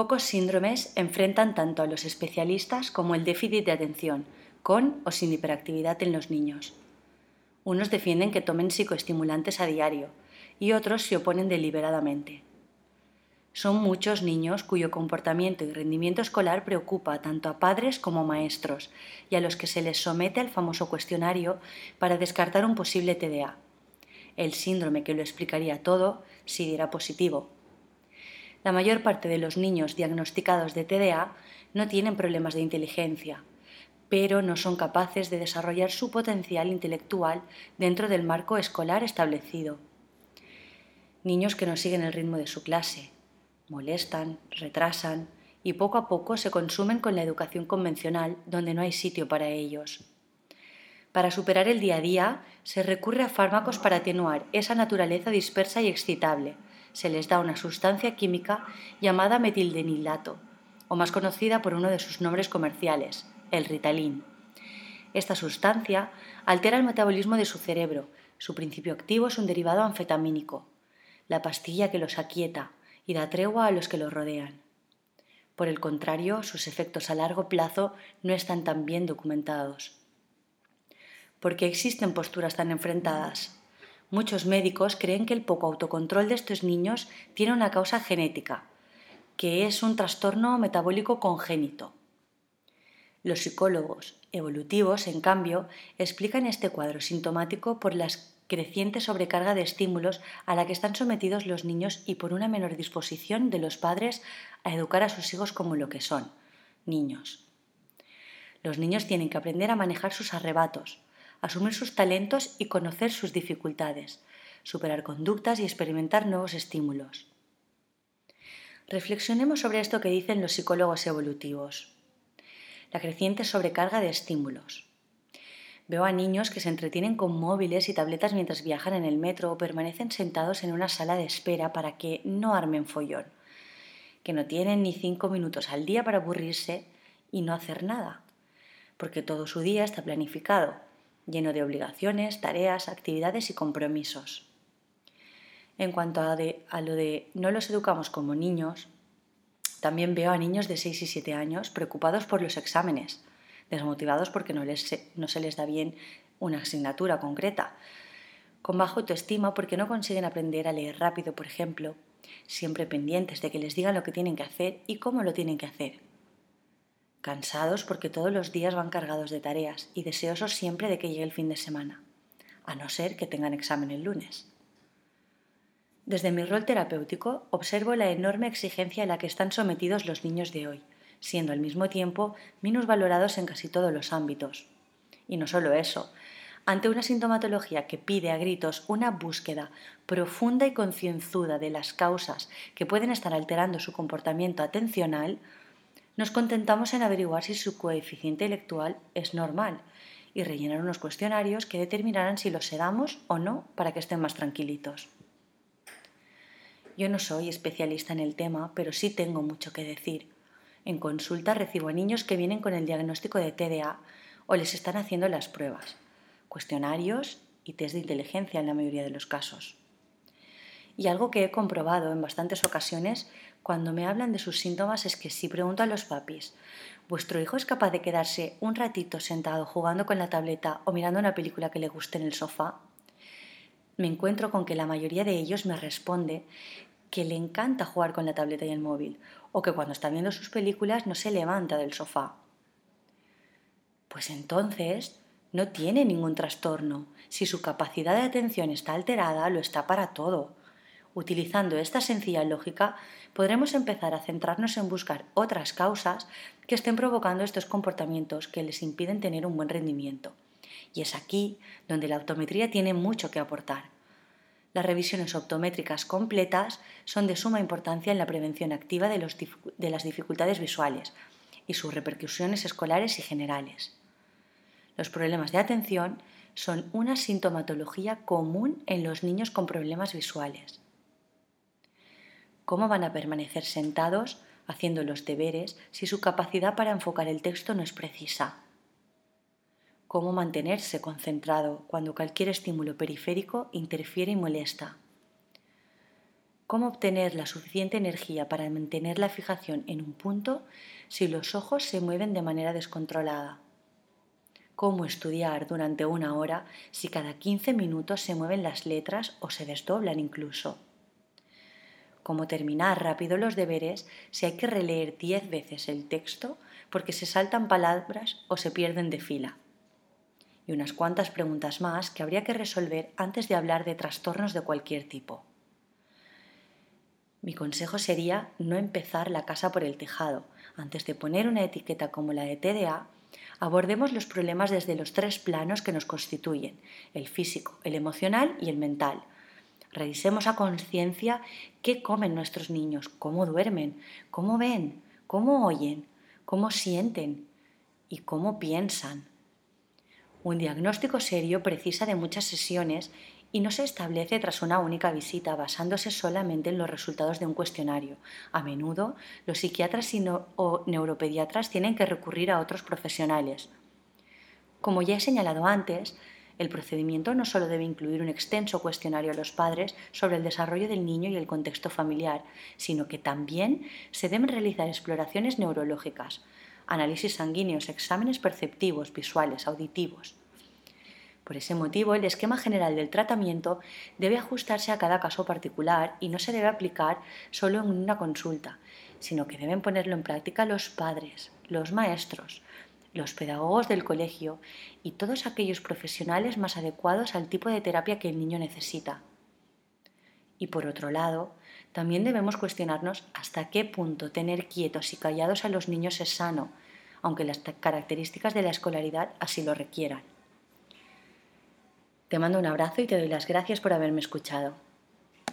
Pocos síndromes enfrentan tanto a los especialistas como el déficit de atención, con o sin hiperactividad en los niños. Unos defienden que tomen psicoestimulantes a diario y otros se oponen deliberadamente. Son muchos niños cuyo comportamiento y rendimiento escolar preocupa tanto a padres como maestros y a los que se les somete al famoso cuestionario para descartar un posible TDA, el síndrome que lo explicaría todo si diera positivo. La mayor parte de los niños diagnosticados de TDA no tienen problemas de inteligencia, pero no son capaces de desarrollar su potencial intelectual dentro del marco escolar establecido. Niños que no siguen el ritmo de su clase, molestan, retrasan y poco a poco se consumen con la educación convencional donde no hay sitio para ellos. Para superar el día a día se recurre a fármacos para atenuar esa naturaleza dispersa y excitable. Se les da una sustancia química llamada metildenilato, o más conocida por uno de sus nombres comerciales, el Ritalin. Esta sustancia altera el metabolismo de su cerebro. Su principio activo es un derivado anfetamínico, la pastilla que los aquieta, y da tregua a los que los rodean. Por el contrario, sus efectos a largo plazo no están tan bien documentados. ¿Por qué existen posturas tan enfrentadas? Muchos médicos creen que el poco autocontrol de estos niños tiene una causa genética, que es un trastorno metabólico congénito. Los psicólogos evolutivos, en cambio, explican este cuadro sintomático por las creciente sobrecarga de estímulos a la que están sometidos los niños y por una menor disposición de los padres a educar a sus hijos como lo que son, niños. Los niños tienen que aprender a manejar sus arrebatos, asumir sus talentos y conocer sus dificultades, superar conductas y experimentar nuevos estímulos. Reflexionemos sobre esto que dicen los psicólogos evolutivos. La creciente sobrecarga de estímulos. Veo a niños que se entretienen con móviles y tabletas mientras viajan en el metro o permanecen sentados en una sala de espera para que no armen follón, que no tienen ni cinco minutos al día para aburrirse y no hacer nada, porque todo su día está planificado, lleno de obligaciones, tareas, actividades y compromisos. En cuanto a, lo de no los educamos como niños, también veo a niños de 6 y 7 años preocupados por los exámenes, desmotivados porque no, no se les da bien una asignatura concreta, con bajo autoestima porque no consiguen aprender a leer rápido, por ejemplo, siempre pendientes de que les digan lo que tienen que hacer y cómo lo tienen que hacer. Cansados porque todos los días van cargados de tareas y deseosos siempre de que llegue el fin de semana, a no ser que tengan examen el lunes. Desde mi rol terapéutico observo la enorme exigencia a la que están sometidos los niños de hoy siendo al mismo tiempo valorados en casi todos los ámbitos. Y no solo eso, ante una sintomatología que pide a gritos una búsqueda profunda y concienzuda de las causas que pueden estar alterando su comportamiento atencional, nos contentamos en averiguar si su coeficiente intelectual es normal y rellenar unos cuestionarios que determinarán si los sedamos o no para que estén más tranquilitos. Yo no soy especialista en el tema, pero sí tengo mucho que decir en consulta recibo a niños que vienen con el diagnóstico de TDA o les están haciendo las pruebas, cuestionarios y test de inteligencia en la mayoría de los casos. Y algo que he comprobado en bastantes ocasiones cuando me hablan de sus síntomas es que si pregunto a los papis, ¿vuestro hijo es capaz de quedarse un ratito sentado jugando con la tableta o mirando una película que le guste en el sofá? Me encuentro con que la mayoría de ellos me responde que le encanta jugar con la tableta y el móvil, o que cuando está viendo sus películas no se levanta del sofá. Pues entonces no tiene ningún trastorno. Si su capacidad de atención está alterada, lo está para todo. Utilizando esta sencilla lógica, podremos empezar a centrarnos en buscar otras causas que estén provocando estos comportamientos que les impiden tener un buen rendimiento. Y es aquí donde la optometría tiene mucho que aportar. Las revisiones optométricas completas son de suma importancia en la prevención activa de, las dificultades visuales y sus repercusiones escolares y generales. Los problemas de atención son una sintomatología común en los niños con problemas visuales. ¿Cómo van a permanecer sentados haciendo los deberes si su capacidad para enfocar el texto no es precisa? cómo mantenerse concentrado cuando cualquier estímulo periférico interfiere y molesta. cómo obtener la suficiente energía para mantener la fijación en un punto si los ojos se mueven de manera descontrolada. Cómo estudiar durante una hora si cada 15 minutos se mueven las letras o se desdoblan incluso. Cómo terminar rápido los deberes si hay que releer 10 veces el texto porque se saltan palabras o se pierden de fila. Y unas cuantas preguntas más que habría que resolver antes de hablar de trastornos de cualquier tipo. Mi consejo sería no empezar la casa por el tejado. Antes de poner una etiqueta como la de TDA, abordemos los problemas desde los tres planos que nos constituyen, el físico, el emocional y el mental. Revisemos a conciencia qué comen nuestros niños, cómo duermen, cómo ven, cómo oyen, cómo sienten y cómo piensan. Un diagnóstico serio precisa de muchas sesiones y no se establece tras una única visita basándose solamente en los resultados de un cuestionario. A menudo, los psiquiatras o neuropediatras tienen que recurrir a otros profesionales. Como ya he señalado antes, el procedimiento no solo debe incluir un extenso cuestionario a los padres sobre el desarrollo del niño y el contexto familiar, sino que también se deben realizar exploraciones neurológicas, análisis sanguíneos, exámenes perceptivos, visuales, auditivos. Por ese motivo, el esquema general del tratamiento debe ajustarse a cada caso particular y no se debe aplicar solo en una consulta, sino que deben ponerlo en práctica los padres, los maestros, los pedagogos del colegio y todos aquellos profesionales más adecuados al tipo de terapia que el niño necesita. Y por otro lado, también debemos cuestionarnos hasta qué punto tener quietos y callados a los niños es sano, aunque las características de la escolaridad así lo requieran. Te mando un abrazo y te doy las gracias por haberme escuchado.